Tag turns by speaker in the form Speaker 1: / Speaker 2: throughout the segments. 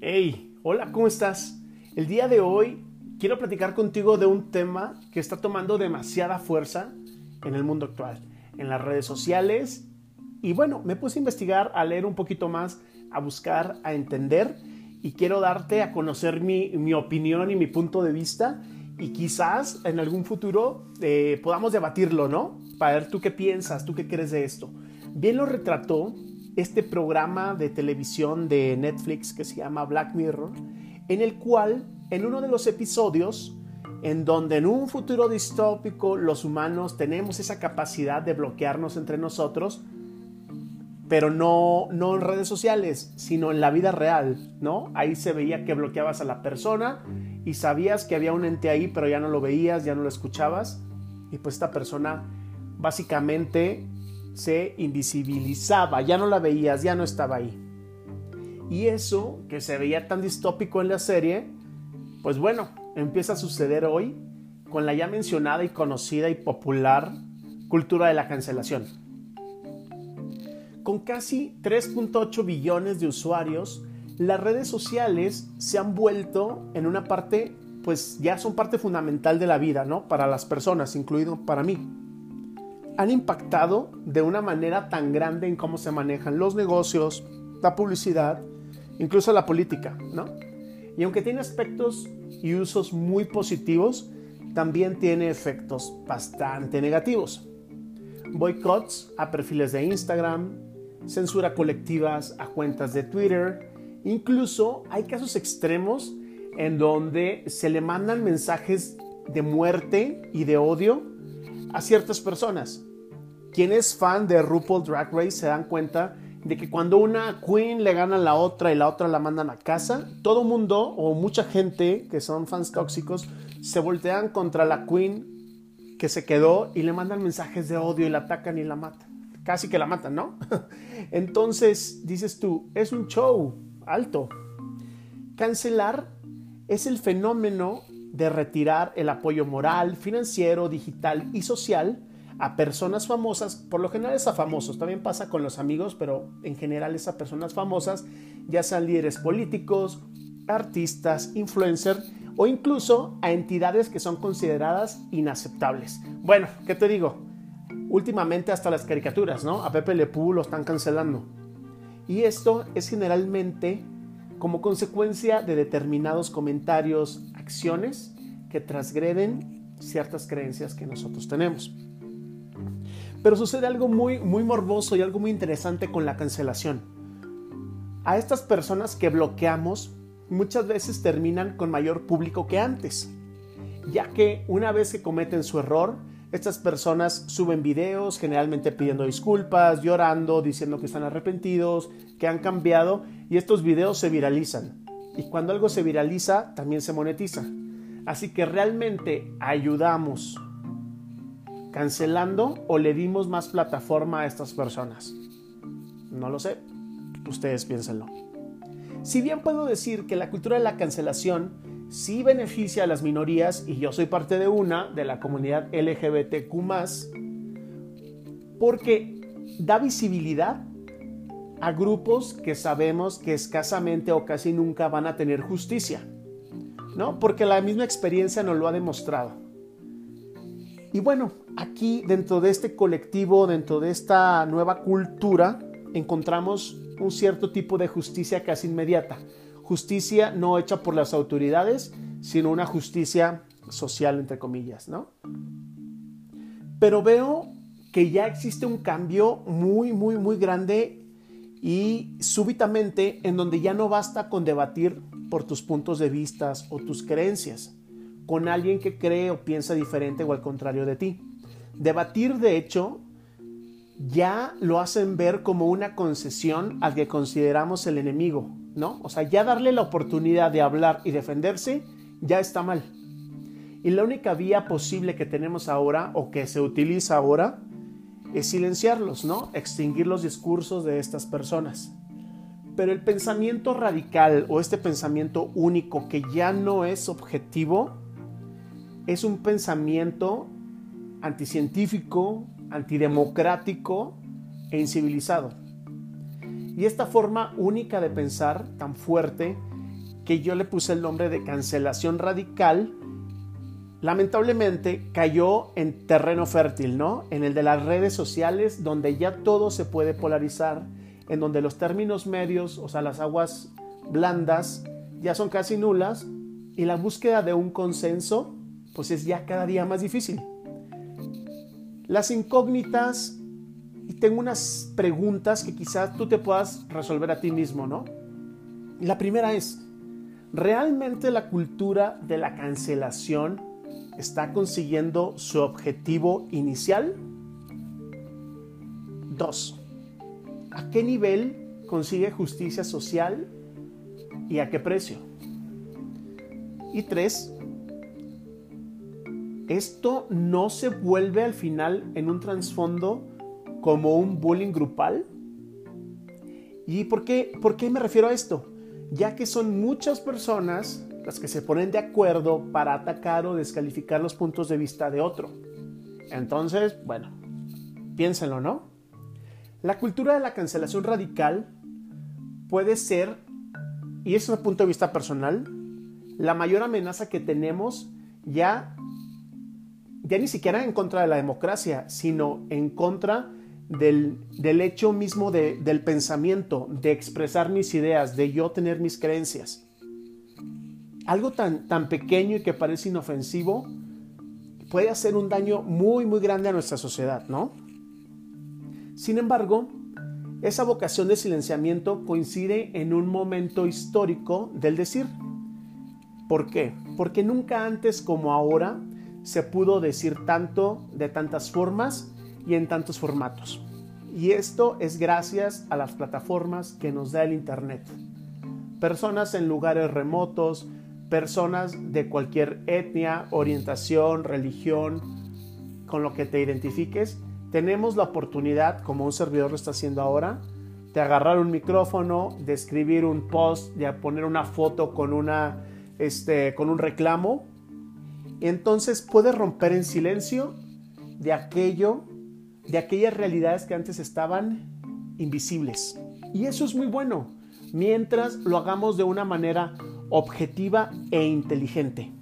Speaker 1: Hey, hola, ¿cómo estás? El día de hoy quiero platicar contigo de un tema que está tomando demasiada fuerza en el mundo actual, en las redes sociales. Y bueno, me puse a investigar, a leer un poquito más, a buscar, a entender y quiero darte a conocer mi, mi opinión y mi punto de vista y quizás en algún futuro eh, podamos debatirlo, ¿no? Para ver tú qué piensas, tú qué crees de esto. Bien lo retrató este programa de televisión de Netflix que se llama Black Mirror, en el cual en uno de los episodios, en donde en un futuro distópico los humanos tenemos esa capacidad de bloquearnos entre nosotros, pero no, no en redes sociales, sino en la vida real, ¿no? Ahí se veía que bloqueabas a la persona y sabías que había un ente ahí, pero ya no lo veías, ya no lo escuchabas, y pues esta persona básicamente se invisibilizaba, ya no la veías, ya no estaba ahí. Y eso que se veía tan distópico en la serie, pues bueno, empieza a suceder hoy con la ya mencionada y conocida y popular cultura de la cancelación. Con casi 3.8 billones de usuarios, las redes sociales se han vuelto en una parte, pues ya son parte fundamental de la vida, ¿no? Para las personas, incluido para mí. Han impactado de una manera tan grande en cómo se manejan los negocios, la publicidad, incluso la política, ¿no? Y aunque tiene aspectos y usos muy positivos, también tiene efectos bastante negativos. Boicots a perfiles de Instagram, censura colectivas a cuentas de Twitter, incluso hay casos extremos en donde se le mandan mensajes de muerte y de odio a ciertas personas. Quien es fan de RuPaul Drag Race se dan cuenta de que cuando una queen le gana a la otra y la otra la mandan a casa, todo mundo o mucha gente que son fans tóxicos se voltean contra la queen que se quedó y le mandan mensajes de odio y la atacan y la matan. Casi que la matan, ¿no? Entonces dices tú, es un show alto. Cancelar es el fenómeno de retirar el apoyo moral, financiero, digital y social a personas famosas, por lo general es a famosos, también pasa con los amigos, pero en general es a personas famosas, ya sean líderes políticos, artistas, influencers o incluso a entidades que son consideradas inaceptables. Bueno, ¿qué te digo? Últimamente hasta las caricaturas, ¿no? A Pepe Le Pew lo están cancelando. Y esto es generalmente como consecuencia de determinados comentarios, acciones que transgreden ciertas creencias que nosotros tenemos. Pero sucede algo muy, muy morboso y algo muy interesante con la cancelación. A estas personas que bloqueamos muchas veces terminan con mayor público que antes, ya que una vez que cometen su error, estas personas suben videos generalmente pidiendo disculpas, llorando, diciendo que están arrepentidos, que han cambiado y estos videos se viralizan. Y cuando algo se viraliza, también se monetiza. Así que realmente ayudamos cancelando o le dimos más plataforma a estas personas? No lo sé. Ustedes piénsenlo. Si bien puedo decir que la cultura de la cancelación sí beneficia a las minorías, y yo soy parte de una, de la comunidad LGBTQ, porque da visibilidad a grupos que sabemos que escasamente o casi nunca van a tener justicia, ¿no? Porque la misma experiencia nos lo ha demostrado. Y bueno, aquí dentro de este colectivo, dentro de esta nueva cultura, encontramos un cierto tipo de justicia casi inmediata. Justicia no hecha por las autoridades, sino una justicia social, entre comillas, ¿no? Pero veo que ya existe un cambio muy, muy, muy grande y súbitamente en donde ya no basta con debatir por tus puntos de vista o tus creencias con alguien que cree o piensa diferente o al contrario de ti. Debatir, de hecho, ya lo hacen ver como una concesión al que consideramos el enemigo, ¿no? O sea, ya darle la oportunidad de hablar y defenderse ya está mal. Y la única vía posible que tenemos ahora o que se utiliza ahora es silenciarlos, ¿no? Extinguir los discursos de estas personas. Pero el pensamiento radical o este pensamiento único que ya no es objetivo, es un pensamiento anticientífico, antidemocrático e incivilizado. Y esta forma única de pensar, tan fuerte, que yo le puse el nombre de cancelación radical, lamentablemente cayó en terreno fértil, ¿no? En el de las redes sociales, donde ya todo se puede polarizar, en donde los términos medios, o sea, las aguas blandas, ya son casi nulas, y la búsqueda de un consenso, pues es ya cada día más difícil. Las incógnitas, y tengo unas preguntas que quizás tú te puedas resolver a ti mismo, ¿no? La primera es, ¿realmente la cultura de la cancelación está consiguiendo su objetivo inicial? Dos, ¿a qué nivel consigue justicia social y a qué precio? Y tres, ¿esto no se vuelve al final en un trasfondo como un bullying grupal? ¿Y por qué, por qué me refiero a esto? Ya que son muchas personas las que se ponen de acuerdo para atacar o descalificar los puntos de vista de otro. Entonces, bueno, piénsenlo, ¿no? La cultura de la cancelación radical puede ser, y es un punto de vista personal, la mayor amenaza que tenemos ya, ya ni siquiera en contra de la democracia, sino en contra del, hecho mismo del pensamiento, de expresar mis ideas, de yo tener mis creencias algo tan, tan pequeño y que parece inofensivo puede hacer un daño muy, muy grande a nuestra sociedad, ¿no? Sin embargo, esa vocación de silenciamiento coincide en un momento histórico del decir. ¿Por qué? Porque nunca antes como ahora se pudo decir tanto de tantas formas y en tantos formatos. Y esto es gracias a las plataformas que nos da el Internet. Personas en lugares remotos, personas de cualquier etnia, orientación, religión, con lo que te identifiques, tenemos la oportunidad, como un servidor lo está haciendo ahora, de agarrar un micrófono, de escribir un post, de poner una foto con, una, este, con un reclamo. Entonces puedes romper en silencio de aquello, de aquellas realidades que antes estaban invisibles. Y eso es muy bueno, mientras lo hagamos de una manera objetiva e inteligente.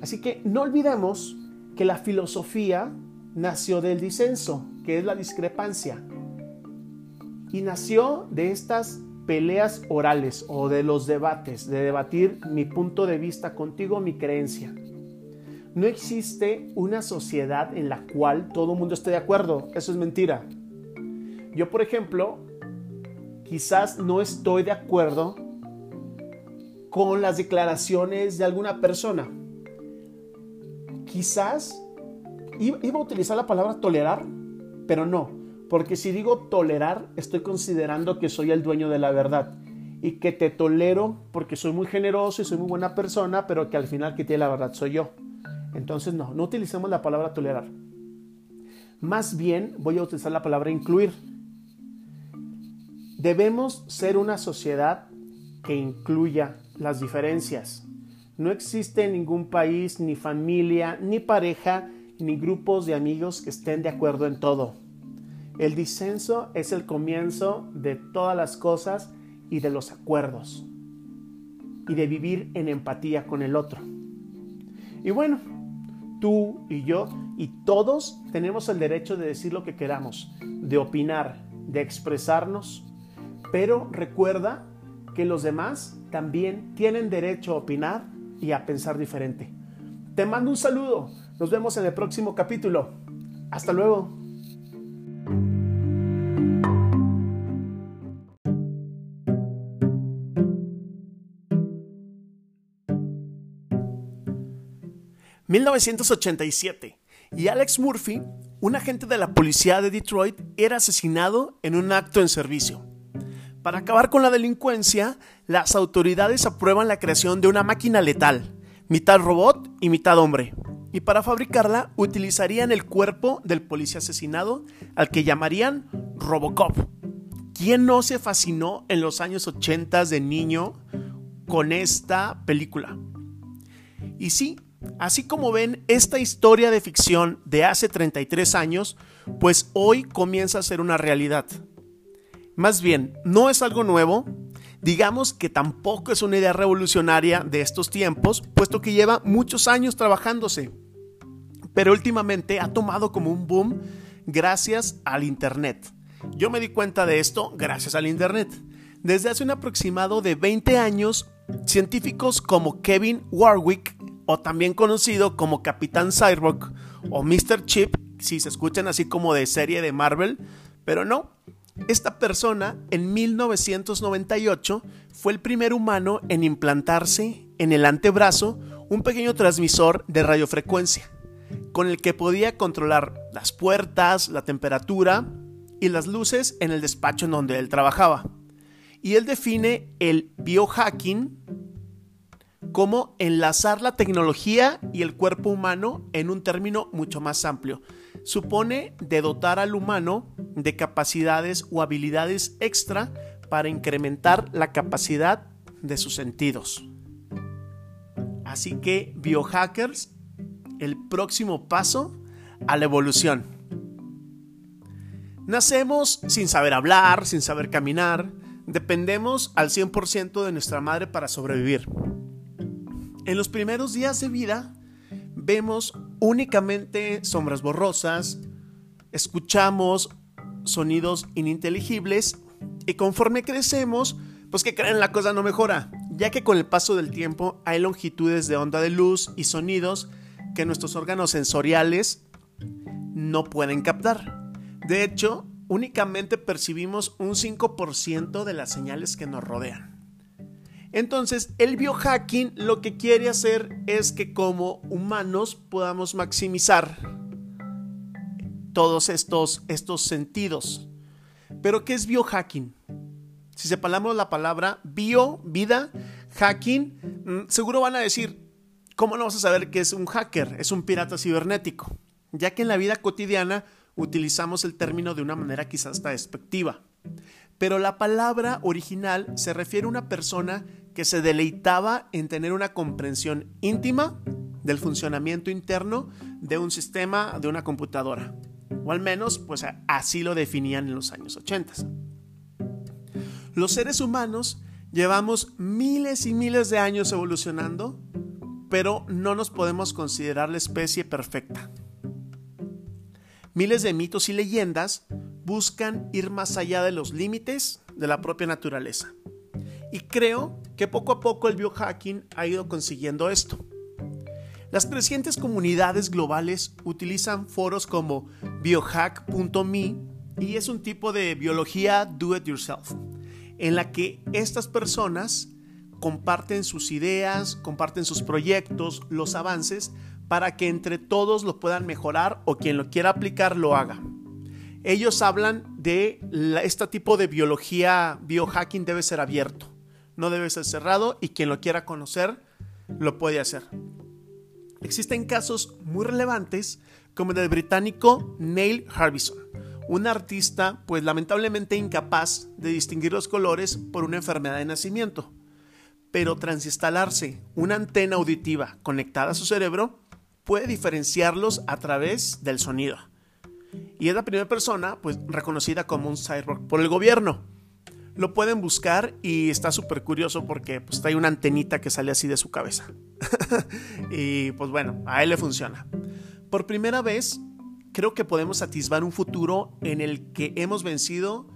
Speaker 1: Así que no olvidemos que la filosofía nació del disenso, que es la discrepancia, y nació de estas peleas orales o de los debates, de debatir mi punto de vista contigo, mi creencia. No existe una sociedad en la cual todo el mundo esté de acuerdo, eso es mentira. Yo, por ejemplo, quizás no estoy de acuerdo con las declaraciones de alguna persona. Quizás iba a utilizar la palabra tolerar, pero no, porque si digo tolerar, estoy considerando que soy el dueño de la verdad y que te tolero porque soy muy generoso y soy muy buena persona, pero que al final que tiene la verdad soy yo. Entonces no, no utilicemos la palabra tolerar. Más bien voy a utilizar la palabra incluir. Debemos ser una sociedad que incluya las diferencias. No existe ningún país, ni familia, ni pareja, ni grupos de amigos que estén de acuerdo en todo. El disenso es el comienzo de todas las cosas y de los acuerdos y de vivir en empatía con el otro. Y bueno, tú y yo y todos tenemos el derecho de decir lo que queramos, de opinar, de expresarnos, pero recuerda que los demás también tienen derecho a opinar y a pensar diferente. Te mando un saludo. Nos vemos en el próximo capítulo. Hasta luego. ...1987... ...y Alex Murphy... ...un agente de la policía de Detroit... ...era asesinado en un acto en servicio... Para acabar con la delincuencia, las autoridades aprueban la creación de una máquina letal, mitad robot y mitad hombre. Y para fabricarla utilizarían el cuerpo del policía asesinado, al que llamarían Robocop. ¿Quién no se fascinó en los años 80 de niño con esta película? Y sí, Así como ven esta historia de ficción de hace 33 años, pues hoy comienza a ser una realidad. Más bien, no es algo nuevo, digamos que tampoco es una idea revolucionaria de estos tiempos, puesto que lleva muchos años trabajándose, pero últimamente ha tomado como un boom gracias al Internet. Yo me di cuenta de esto gracias al Internet. Desde hace un aproximado de 20 años, científicos como Kevin Warwick, o también conocido como Capitán Cyborg o Mr. Chip, si se escuchan así como de serie de Marvel, pero no. Esta persona en 1998 fue el primer humano en implantarse en el antebrazo un pequeño transmisor de radiofrecuencia, con el que podía controlar las puertas, la temperatura y las luces en el despacho en donde él trabajaba. Y él define el biohacking como enlazar la tecnología y el cuerpo humano en un término mucho más amplio. Supone de dotar al humano de capacidades o habilidades extra para incrementar la capacidad de sus sentidos. Así que biohackers, el próximo paso a la evolución. Nacemos sin saber hablar, sin saber caminar, dependemos al 100% de nuestra madre para sobrevivir. En los primeros días de vida vemos únicamente sombras borrosas, escuchamos sonidos ininteligibles y conforme crecemos, pues que creen la cosa no mejora, ya que con el paso del tiempo hay longitudes de onda de luz y sonidos que nuestros órganos sensoriales no pueden captar. De hecho, únicamente percibimos un 5% de las señales que nos rodean. Entonces, el biohacking lo que quiere hacer es que como humanos podamos maximizar todos estos, estos sentidos. Pero, ¿qué es biohacking? Si separamos la palabra bio, vida, hacking, mm, seguro van a decir, ¿cómo no vas a saber que es un hacker? Es un pirata cibernético. Ya que en la vida cotidiana utilizamos el término de una manera quizás hasta despectiva. Pero la palabra original se refiere a una persona que se deleitaba en tener una comprensión íntima del funcionamiento interno de un sistema, de una computadora. O al menos, pues así lo definían en los años 80. Los seres humanos llevamos miles y miles de años evolucionando, pero no nos podemos considerar la especie perfecta. Miles de mitos y leyendas buscan ir más allá de los límites de la propia naturaleza. Y creo que poco a poco el biohacking ha ido consiguiendo esto. Las crecientes comunidades globales utilizan foros como biohack.me y es un tipo de biología do it yourself, en la que estas personas comparten sus ideas, comparten sus proyectos, los avances, para que entre todos lo puedan mejorar o quien lo quiera aplicar lo haga. Ellos hablan de este tipo de biología, biohacking debe ser abierto no debe ser cerrado y quien lo quiera conocer lo puede hacer. Existen casos muy relevantes como el del británico Neil Harbison, un artista pues lamentablemente incapaz de distinguir los colores por una enfermedad de nacimiento. Pero tras instalarse una antena auditiva conectada a su cerebro, puede diferenciarlos a través del sonido. Y es la primera persona pues reconocida como un cyborg por el gobierno lo pueden buscar y está súper curioso porque pues hay una antenita que sale así de su cabeza. y pues bueno, a él le funciona. Por primera vez, creo que podemos atisbar un futuro en el que hemos vencido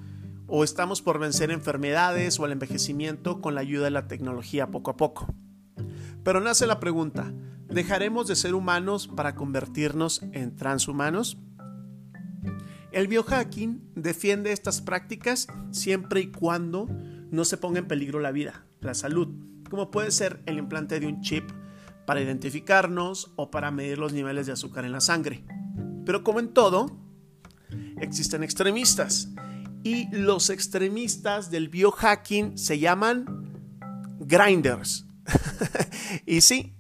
Speaker 1: o estamos por vencer enfermedades o el envejecimiento con la ayuda de la tecnología poco a poco. Pero nace la pregunta, ¿dejaremos de ser humanos para convertirnos en transhumanos? El biohacking defiende estas prácticas siempre y cuando no se ponga en peligro la vida, la salud, como puede ser el implante de un chip para identificarnos o para medir los niveles de azúcar en la sangre. Pero como en todo, existen extremistas y los extremistas del biohacking se llaman grinders. y sí,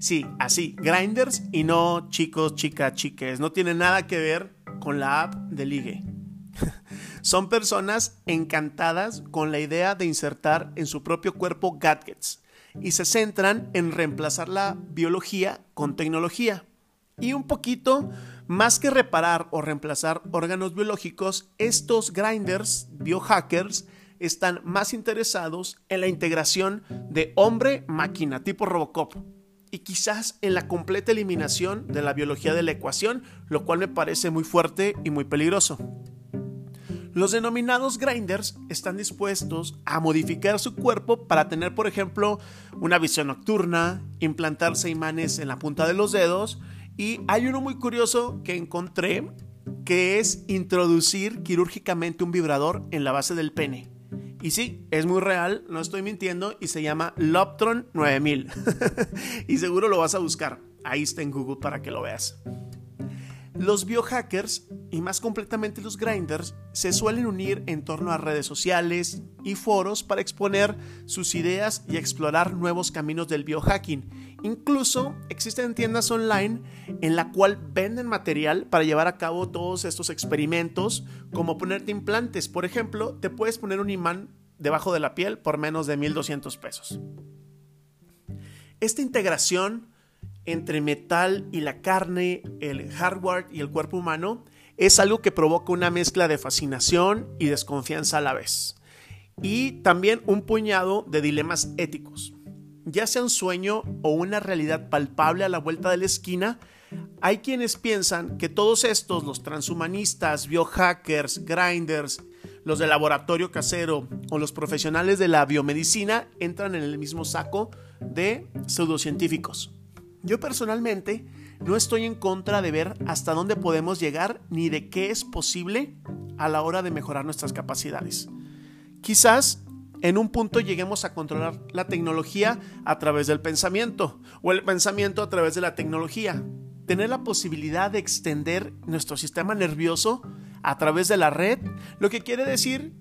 Speaker 1: sí, así, grinders y no chicos, chicas, chiques, no tiene nada que ver con la app de ligue. Son personas encantadas con la idea de insertar en su propio cuerpo gadgets y se centran en reemplazar la biología con tecnología. Y un poquito, más que reparar o reemplazar órganos biológicos, estos grinders, biohackers, están más interesados en la integración de hombre-máquina tipo Robocop y quizás en la completa eliminación de la biología de la ecuación, lo cual me parece muy fuerte y muy peligroso. Los denominados grinders están dispuestos a modificar su cuerpo para tener, por ejemplo, una visión nocturna, implantarse imanes en la punta de los dedos y hay uno muy curioso que encontré que es introducir quirúrgicamente un vibrador en la base del pene. Y sí, es muy real, no estoy mintiendo, y se llama Loptron 9000. y seguro lo vas a buscar. Ahí está en Google para que lo veas. Los biohackers, y más completamente los grinders, se suelen unir en torno a redes sociales y foros para exponer sus ideas y explorar nuevos caminos del biohacking. Incluso existen tiendas online en la cual venden material para llevar a cabo todos estos experimentos, como ponerte implantes. Por ejemplo, te puedes poner un imán debajo de la piel por menos de 1200 pesos. Esta integración entre metal y la carne, el hardware y el cuerpo humano, es algo que provoca una mezcla de fascinación y desconfianza a la vez. Y también un puñado de dilemas éticos. Ya sea un sueño o una realidad palpable a la vuelta de la esquina, hay quienes piensan que todos estos, los transhumanistas, biohackers, grinders, los de laboratorio casero o los profesionales de la biomedicina, entran en el mismo saco de pseudocientíficos. Yo personalmente no estoy en contra de ver hasta dónde podemos llegar ni de qué es posible a la hora de mejorar nuestras capacidades. Quizás en un punto lleguemos a controlar la tecnología a través del pensamiento o el pensamiento a través de la tecnología. Tener la posibilidad de extender nuestro sistema nervioso a través de la red, lo que quiere decir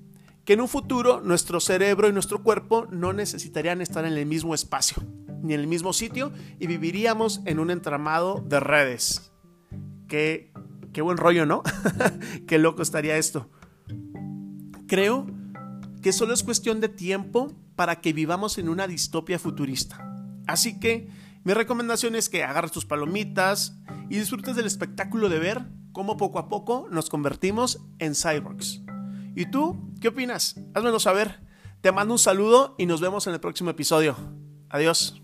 Speaker 1: que en un futuro nuestro cerebro y nuestro cuerpo no necesitarían estar en el mismo espacio ni en el mismo sitio y viviríamos en un entramado de redes. Qué, qué buen rollo, ¿no? qué loco estaría esto. Creo que solo es cuestión de tiempo para que vivamos en una distopia futurista. Así que mi recomendación es que agarres tus palomitas y disfrutes del espectáculo de ver cómo poco a poco nos convertimos en cyborgs. ¿Y tú qué opinas? Házmelo saber. Te mando un saludo y nos vemos en el próximo episodio. Adiós.